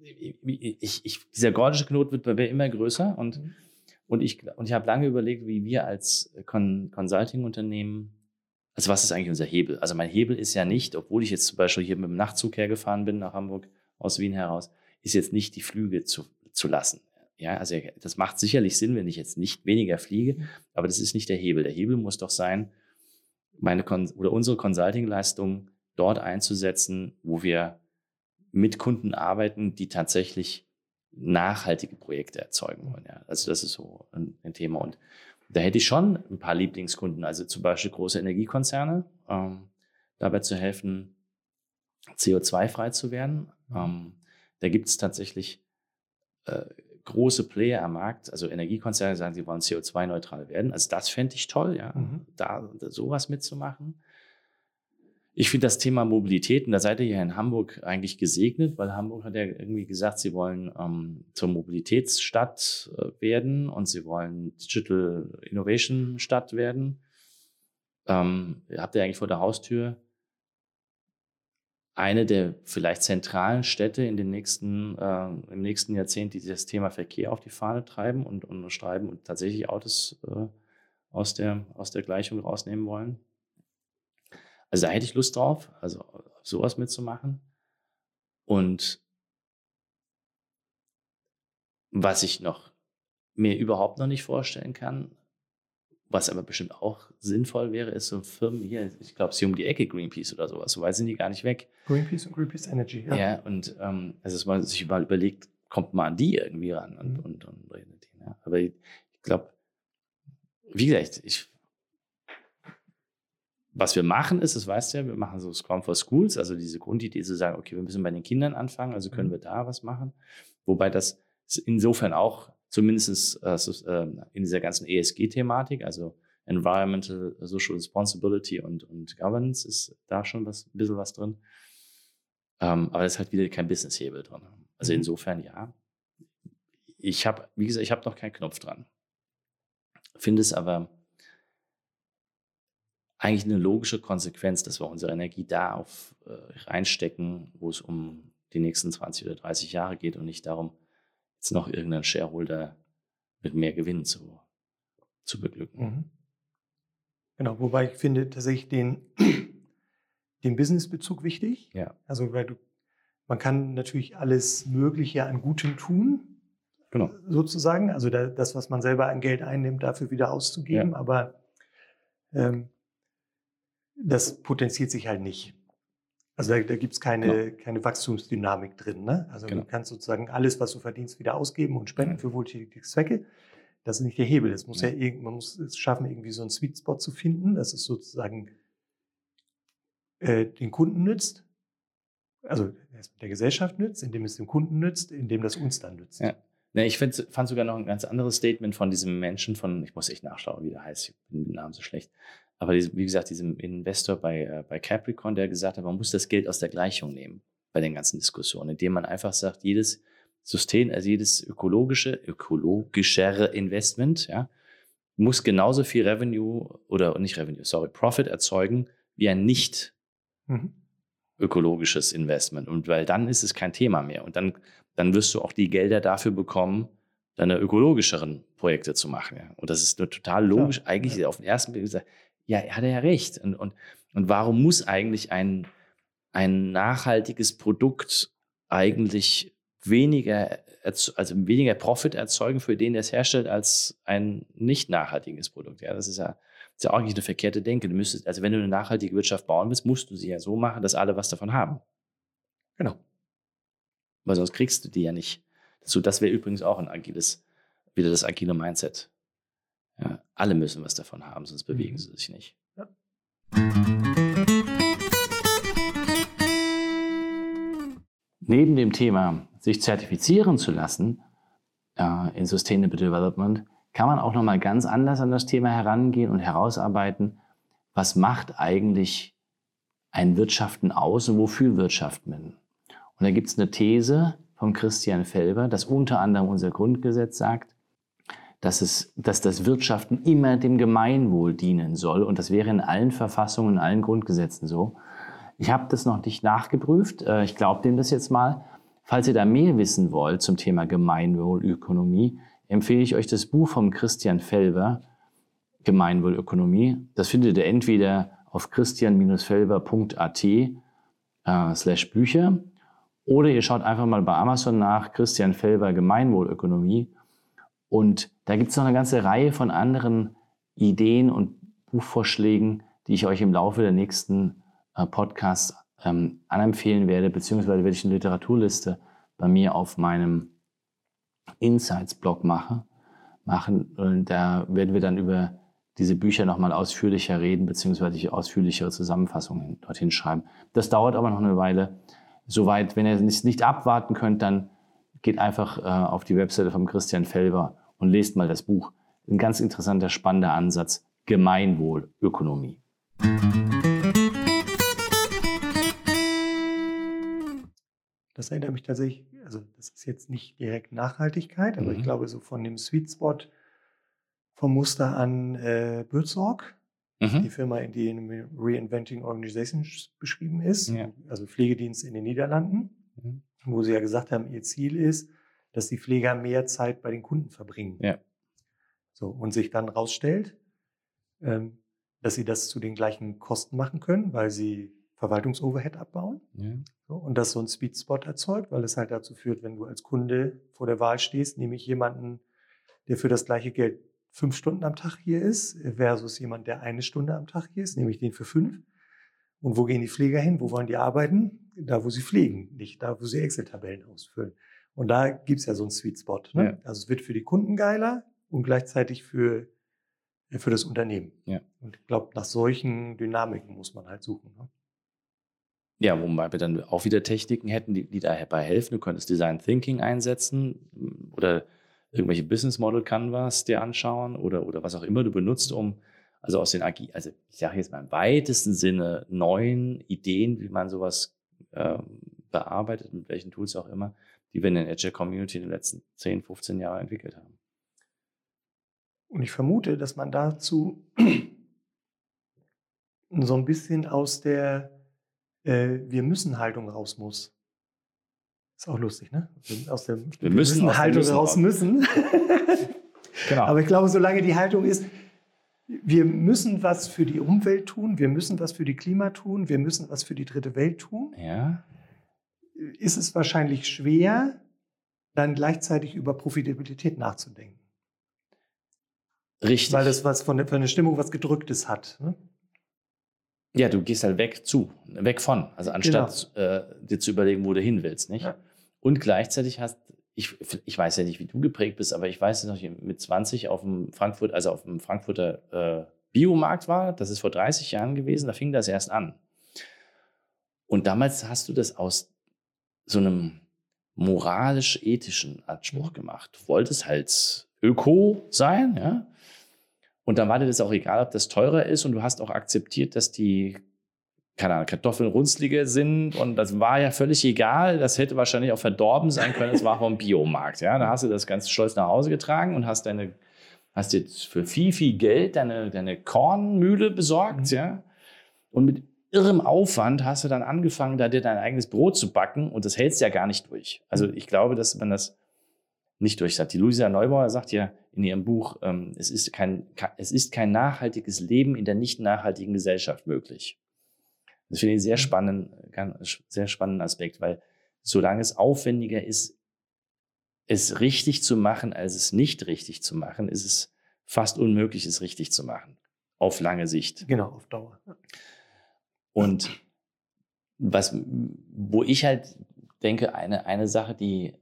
ich, ich, dieser gordische Knoten wird bei mir immer größer und, mhm. und ich, und ich habe lange überlegt, wie wir als Con Consulting-Unternehmen, also was ist eigentlich unser Hebel? Also mein Hebel ist ja nicht, obwohl ich jetzt zum Beispiel hier mit dem Nachtzug hergefahren bin nach Hamburg aus Wien heraus, ist jetzt nicht die Flüge zu, zu lassen. Ja, also das macht sicherlich Sinn, wenn ich jetzt nicht weniger fliege, aber das ist nicht der Hebel. Der Hebel muss doch sein, meine Kon oder unsere Consulting-Leistung dort einzusetzen, wo wir mit Kunden arbeiten, die tatsächlich nachhaltige Projekte erzeugen wollen. Ja. Also das ist so ein, ein, Thema. Und da hätte ich schon ein paar Lieblingskunden, also zum Beispiel große Energiekonzerne, ähm, dabei zu helfen, CO2-frei zu werden. Ähm, da gibt es tatsächlich äh, große Player am Markt, also Energiekonzerne sagen, sie wollen CO2-neutral werden. Also das fände ich toll, ja, mhm. da, da sowas mitzumachen. Ich finde das Thema Mobilität, und da seid ihr hier in Hamburg eigentlich gesegnet, weil Hamburg hat ja irgendwie gesagt, sie wollen ähm, zur Mobilitätsstadt äh, werden und sie wollen Digital Innovation Stadt werden. Ähm, habt ihr eigentlich vor der Haustür eine der vielleicht zentralen Städte in den nächsten, äh, im nächsten Jahrzehnt, die das Thema Verkehr auf die Fahne treiben und, und schreiben und tatsächlich Autos äh, aus, der, aus der Gleichung rausnehmen wollen. Also da hätte ich Lust drauf, also sowas mitzumachen. Und was ich noch mir überhaupt noch nicht vorstellen kann, was aber bestimmt auch sinnvoll wäre, ist so Firmen hier, ich glaube, sie um die Ecke Greenpeace oder sowas, so weit sind die gar nicht weg. Greenpeace und Greenpeace Energy, ja. Ja, und ähm, also dass man sich mal überlegt, kommt man an die irgendwie ran und, mhm. und, und redet die. Ja. Aber ich, ich glaube, wie gesagt, ich, was wir machen ist, das weißt du ja, wir machen so Scrum for Schools, also diese Grundidee zu sagen, okay, wir müssen bei den Kindern anfangen, also können mhm. wir da was machen. Wobei das insofern auch zumindest äh, in dieser ganzen ESG-Thematik, also Environmental Social Responsibility und, und Governance ist da schon was, ein bisschen was drin. Ähm, aber es ist halt wieder kein Business-Hebel drin. Also mhm. insofern ja. Ich habe, wie gesagt, ich habe noch keinen Knopf dran. Finde es aber eigentlich eine logische Konsequenz, dass wir unsere Energie da auf, äh, reinstecken, wo es um die nächsten 20 oder 30 Jahre geht und nicht darum, jetzt noch irgendeinen Shareholder mit mehr Gewinn zu, zu beglücken. Mhm. Genau, wobei ich finde tatsächlich den, den Businessbezug wichtig. Ja. Also, weil du, man kann natürlich alles Mögliche an Gutem tun, genau. sozusagen. Also da, das, was man selber an Geld einnimmt, dafür wieder auszugeben. Ja. Aber ähm, das potenziert sich halt nicht. Also da, da gibt es keine, genau. keine Wachstumsdynamik drin. Ne? Also genau. du kannst sozusagen alles, was du verdienst, wieder ausgeben und spenden für wohltätige Zwecke. Das ist nicht der Hebel. Es muss ja, ja man muss es schaffen, irgendwie so einen Sweet Spot zu finden, dass es sozusagen äh, den Kunden nützt, also der Gesellschaft nützt, indem es dem Kunden nützt, indem das uns dann nützt. Ja. Ne, ich find, fand sogar noch ein ganz anderes Statement von diesem Menschen von, ich muss echt nachschauen, wie der heißt, ich bin mit Namen so schlecht. Aber wie gesagt, diesem Investor bei, äh, bei Capricorn, der gesagt hat, man muss das Geld aus der Gleichung nehmen bei den ganzen Diskussionen, indem man einfach sagt, jedes System, also jedes ökologische, ökologischere Investment, ja, muss genauso viel Revenue oder nicht Revenue, sorry, Profit erzeugen wie ein nicht mhm. ökologisches Investment. Und weil dann ist es kein Thema mehr. Und dann dann wirst du auch die Gelder dafür bekommen, deine ökologischeren Projekte zu machen. Ja. Und das ist total logisch. Klar. Eigentlich ja. auf den ersten Blick gesagt, ja, er hat ja recht. Und, und, und warum muss eigentlich ein, ein nachhaltiges Produkt eigentlich weniger, also weniger Profit erzeugen für den, der es herstellt, als ein nicht nachhaltiges Produkt? Ja, das ist ja, das ist ja auch eigentlich eine verkehrte Denke. Du müsstest, also wenn du eine nachhaltige Wirtschaft bauen willst, musst du sie ja so machen, dass alle was davon haben. Genau weil sonst kriegst du die ja nicht. So, das wäre übrigens auch ein agiles, wieder das agile Mindset. Ja, alle müssen was davon haben, sonst bewegen mhm. sie sich nicht. Ja. Neben dem Thema, sich zertifizieren zu lassen äh, in Sustainable Development, kann man auch nochmal ganz anders an das Thema herangehen und herausarbeiten, was macht eigentlich ein Wirtschaften aus und wofür wirtschaften wir? Und da gibt es eine These von Christian Felber, dass unter anderem unser Grundgesetz sagt, dass, es, dass das Wirtschaften immer dem Gemeinwohl dienen soll. Und das wäre in allen Verfassungen, in allen Grundgesetzen so. Ich habe das noch nicht nachgeprüft. Äh, ich glaube dem das jetzt mal. Falls ihr da mehr wissen wollt zum Thema Gemeinwohlökonomie, empfehle ich euch das Buch von Christian Felber, Gemeinwohlökonomie. Das findet ihr entweder auf christian-felber.at äh, slash Bücher oder ihr schaut einfach mal bei Amazon nach, Christian Felber Gemeinwohlökonomie. Und da gibt es noch eine ganze Reihe von anderen Ideen und Buchvorschlägen, die ich euch im Laufe der nächsten äh, Podcasts ähm, anempfehlen werde, beziehungsweise werde ich eine Literaturliste bei mir auf meinem Insights-Blog mache, machen. Und da werden wir dann über diese Bücher nochmal ausführlicher reden, beziehungsweise ausführlichere Zusammenfassungen dorthin schreiben. Das dauert aber noch eine Weile soweit, wenn ihr es nicht abwarten könnt, dann geht einfach äh, auf die Webseite von Christian Felber und lest mal das Buch. Ein ganz interessanter, spannender Ansatz. Gemeinwohlökonomie. Das erinnert mich tatsächlich, also das ist jetzt nicht direkt Nachhaltigkeit, aber mhm. ich glaube so von dem Sweet Spot vom Muster an äh, Bürzorg, mhm. die Firma, in die in Reinventing Organizations beschrieben ist, ja. also Pflegedienst in den Niederlanden, mhm. Wo sie ja gesagt haben, ihr Ziel ist, dass die Pfleger mehr Zeit bei den Kunden verbringen. Ja. So, und sich dann rausstellt, ähm, dass sie das zu den gleichen Kosten machen können, weil sie Verwaltungsoverhead abbauen. Ja. So, und das so ein Sweet Spot erzeugt, weil es halt dazu führt, wenn du als Kunde vor der Wahl stehst, nehme ich jemanden, der für das gleiche Geld fünf Stunden am Tag hier ist, versus jemand, der eine Stunde am Tag hier ist, nehme ich den für fünf. Und wo gehen die Pfleger hin? Wo wollen die arbeiten? Da, wo sie pflegen, nicht da, wo sie Excel-Tabellen ausfüllen. Und da gibt es ja so einen Sweet Spot. Ne? Ja. Also es wird für die Kunden geiler und gleichzeitig für, für das Unternehmen. Ja. Und ich glaube, nach solchen Dynamiken muss man halt suchen. Ne? Ja, wobei wir dann auch wieder Techniken hätten, die, die dabei helfen. Du könntest Design Thinking einsetzen oder irgendwelche Business Model Canvas dir anschauen oder, oder was auch immer du benutzt, um also aus den Agi also ich sage jetzt mal im weitesten Sinne neuen Ideen, wie man sowas äh, bearbeitet, mit welchen Tools auch immer, die wir in der Agile Community in den letzten 10, 15 Jahren entwickelt haben. Und ich vermute, dass man dazu so ein bisschen aus der äh, Wir müssen Haltung raus muss. Ist auch lustig, ne? Aus der wir, müssen, müssen Haltung raus müssen. genau. Aber ich glaube, solange die Haltung ist, wir müssen was für die Umwelt tun, wir müssen was für die Klima tun, wir müssen was für die dritte Welt tun, ja. ist es wahrscheinlich schwer, dann gleichzeitig über Profitabilität nachzudenken. Richtig. Weil das was von der, von der Stimmung was Gedrücktes hat. Ne? Ja, du gehst halt weg zu, weg von. Also anstatt genau. äh, dir zu überlegen, wo du hin willst, nicht? Ja. Und gleichzeitig hast, ich, ich weiß ja nicht, wie du geprägt bist, aber ich weiß noch, mit 20 auf dem Frankfurt, also auf dem Frankfurter äh, Biomarkt war, das ist vor 30 Jahren gewesen, da fing das erst an. Und damals hast du das aus so einem moralisch-ethischen Anspruch mhm. gemacht. Du wolltest halt Öko sein, ja. Und dann war dir das auch egal, ob das teurer ist und du hast auch akzeptiert, dass die keine Ahnung, Kartoffeln runzlige sind und das war ja völlig egal. Das hätte wahrscheinlich auch verdorben sein können. Es war vom Biomarkt. Ja, da hast du das ganz stolz nach Hause getragen und hast deine, hast dir für viel, viel Geld deine, deine Kornmühle besorgt. Mhm. Ja, und mit irrem Aufwand hast du dann angefangen, da dir dein eigenes Brot zu backen und das hältst ja gar nicht durch. Also ich glaube, dass man das nicht durch hat. Die Luisa Neubauer sagt ja in ihrem Buch, ähm, es, ist kein, es ist kein nachhaltiges Leben in der nicht nachhaltigen Gesellschaft möglich. Das finde ich einen sehr mhm. spannenden, sehr spannenden Aspekt, weil solange es aufwendiger ist, es richtig zu machen, als es nicht richtig zu machen, ist es fast unmöglich, es richtig zu machen. Auf lange Sicht. Genau, auf Dauer. Und was, wo ich halt denke, eine, eine Sache, die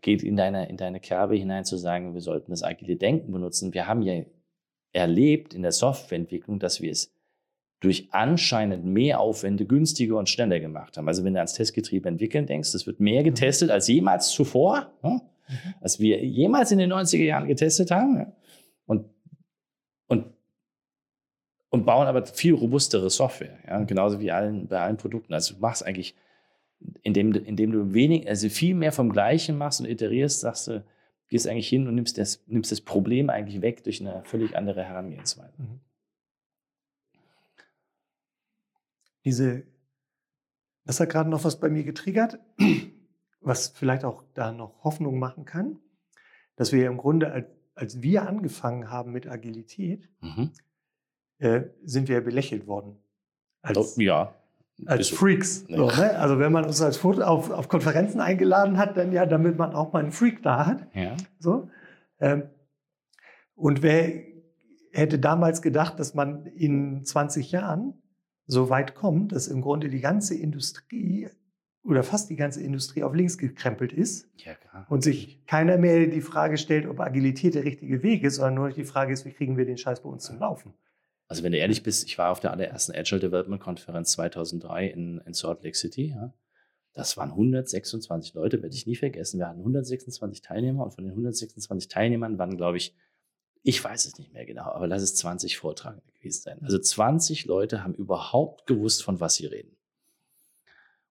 geht in deine, in deine Kerbe hinein zu sagen, wir sollten das agile Denken benutzen. Wir haben ja erlebt in der Softwareentwicklung, dass wir es durch anscheinend mehr Aufwände günstiger und schneller gemacht haben. Also wenn du ans Testgetriebe entwickeln denkst, das wird mehr mhm. getestet als jemals zuvor? Mhm. als wir jemals in den 90er Jahren getestet haben. Ja? Und, und, und bauen aber viel robustere Software, ja? genauso wie allen, bei allen Produkten. Also du machst eigentlich indem, indem du wenig, also viel mehr vom Gleichen machst und iterierst, sagst du, gehst eigentlich hin und nimmst das, nimmst das Problem eigentlich weg durch eine völlig andere Herangehensweise. Mhm. Diese, das hat gerade noch was bei mir getriggert, was vielleicht auch da noch Hoffnung machen kann, dass wir im Grunde, als, als wir angefangen haben mit Agilität, mhm. äh, sind wir belächelt worden. Als, oh, ja als Freaks. So, ne? Also wenn man uns als Foto auf, auf Konferenzen eingeladen hat, dann ja, damit man auch mal einen Freak da hat. Ja. So. Ähm, und wer hätte damals gedacht, dass man in 20 Jahren so weit kommt, dass im Grunde die ganze Industrie oder fast die ganze Industrie auf links gekrempelt ist ja, klar. und sich keiner mehr die Frage stellt, ob Agilität der richtige Weg ist, sondern nur die Frage ist, wie kriegen wir den Scheiß bei uns zum Laufen. Also wenn du ehrlich bist, ich war auf der allerersten Agile Development Konferenz 2003 in, in Salt Lake City. Ja. Das waren 126 Leute, werde ich nie vergessen. Wir hatten 126 Teilnehmer und von den 126 Teilnehmern waren, glaube ich, ich weiß es nicht mehr genau, aber lass es 20 Vortragende gewesen sein. Also 20 Leute haben überhaupt gewusst, von was sie reden.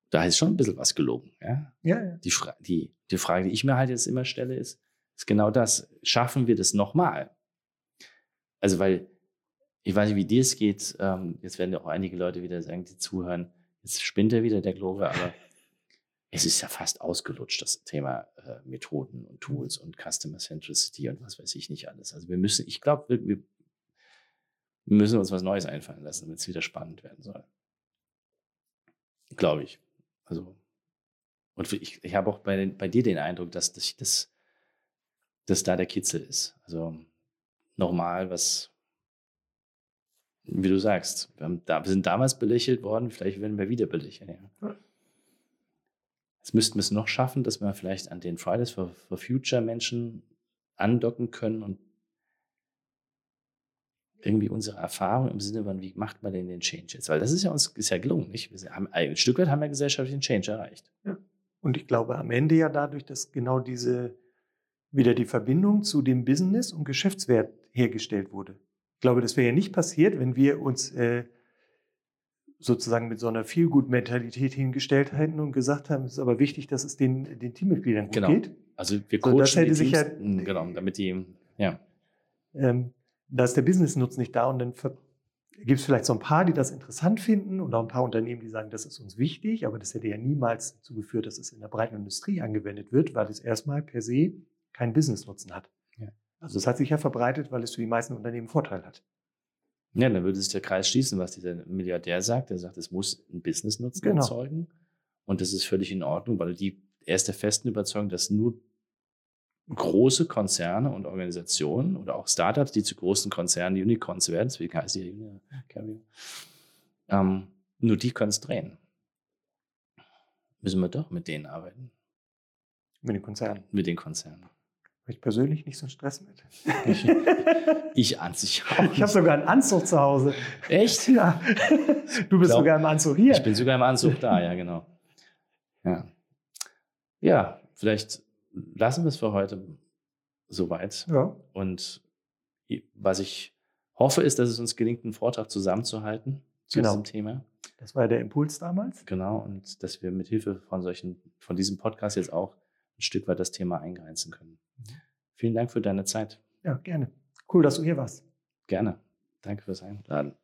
Da ist schon ein bisschen was gelogen. Ja? Ja, ja. Die, Fra die, die Frage, die ich mir halt jetzt immer stelle, ist, ist genau das. Schaffen wir das nochmal? Also, weil ich weiß nicht, wie dir es geht. Ähm, jetzt werden ja auch einige Leute wieder sagen, die zuhören, jetzt spinnt er wieder, der Glore, aber es ist ja fast ausgelutscht, das Thema äh, Methoden und Tools und Customer Centricity und was weiß ich nicht alles. Also wir müssen, ich glaube, wir, wir müssen uns was Neues einfallen lassen, damit es wieder spannend werden soll. Glaube ich. Also, und ich, ich habe auch bei, bei dir den Eindruck, dass, dass, dass, dass da der Kitzel ist. Also nochmal was, wie du sagst, wir, haben, wir sind damals belächelt worden, vielleicht werden wir wieder belächelt. Ja. Jetzt müssten wir es noch schaffen, dass wir vielleicht an den Fridays for, for Future Menschen andocken können und irgendwie unsere Erfahrung im Sinne von, wie macht man denn den Change jetzt? Weil das ist ja uns ist ja gelungen, nicht? Wir haben, ein Stück weit haben wir gesellschaftlichen Change erreicht. Ja. Und ich glaube am Ende ja dadurch, dass genau diese wieder die Verbindung zu dem Business und Geschäftswert hergestellt wurde. Ich glaube, das wäre ja nicht passiert, wenn wir uns äh, sozusagen mit so einer Feelgood-Mentalität hingestellt hätten und gesagt haben, es ist aber wichtig, dass es den, den Teammitgliedern gut genau. geht. Also wir coachen so, das hätte die sich Teams, ja, hm, genau, damit die, ja. Ähm, da ist der Business-Nutzen nicht da und dann gibt es vielleicht so ein paar, die das interessant finden und auch ein paar Unternehmen, die sagen, das ist uns wichtig, aber das hätte ja niemals dazu geführt, dass es in der breiten Industrie angewendet wird, weil es erstmal per se keinen Business-Nutzen hat. Ja. Also es hat sich ja verbreitet, weil es für die meisten Unternehmen Vorteil hat. Ja, dann würde sich der Kreis schließen, was dieser Milliardär sagt. Er sagt, es muss einen Business-Nutzen Genau. erzeugen. Und das ist völlig in Ordnung, weil die er ist der festen Überzeugung, dass nur große Konzerne und Organisationen oder auch Startups, die zu großen Konzernen Unicorns werden, deswegen heißt die Unicorn, ähm, nur die können es drehen. Müssen wir doch mit denen arbeiten, Mit den Konzernen. mit den Konzernen. Ich persönlich nicht so einen Stress mit. Ich, ich an sich auch. Ich habe sogar einen Anzug zu Hause. Echt? Ja. Du bist Glaub- sogar im Anzug hier. Ich bin sogar im Anzug da, ja, genau. Ja. Ja, vielleicht lassen wir es für heute soweit. ja. Und was ich hoffe, ist, dass es uns gelingt, einen Vortrag zusammenzuhalten zu Genau. diesem Thema. Das war ja der Impuls damals. Genau. Und dass wir mit Hilfe von solchen, von diesem Podcast jetzt auch ein Stück weit das Thema eingrenzen können. Vielen Dank für deine Zeit. Ja, gerne. Cool, dass du hier warst. Gerne. Danke fürs Einladen.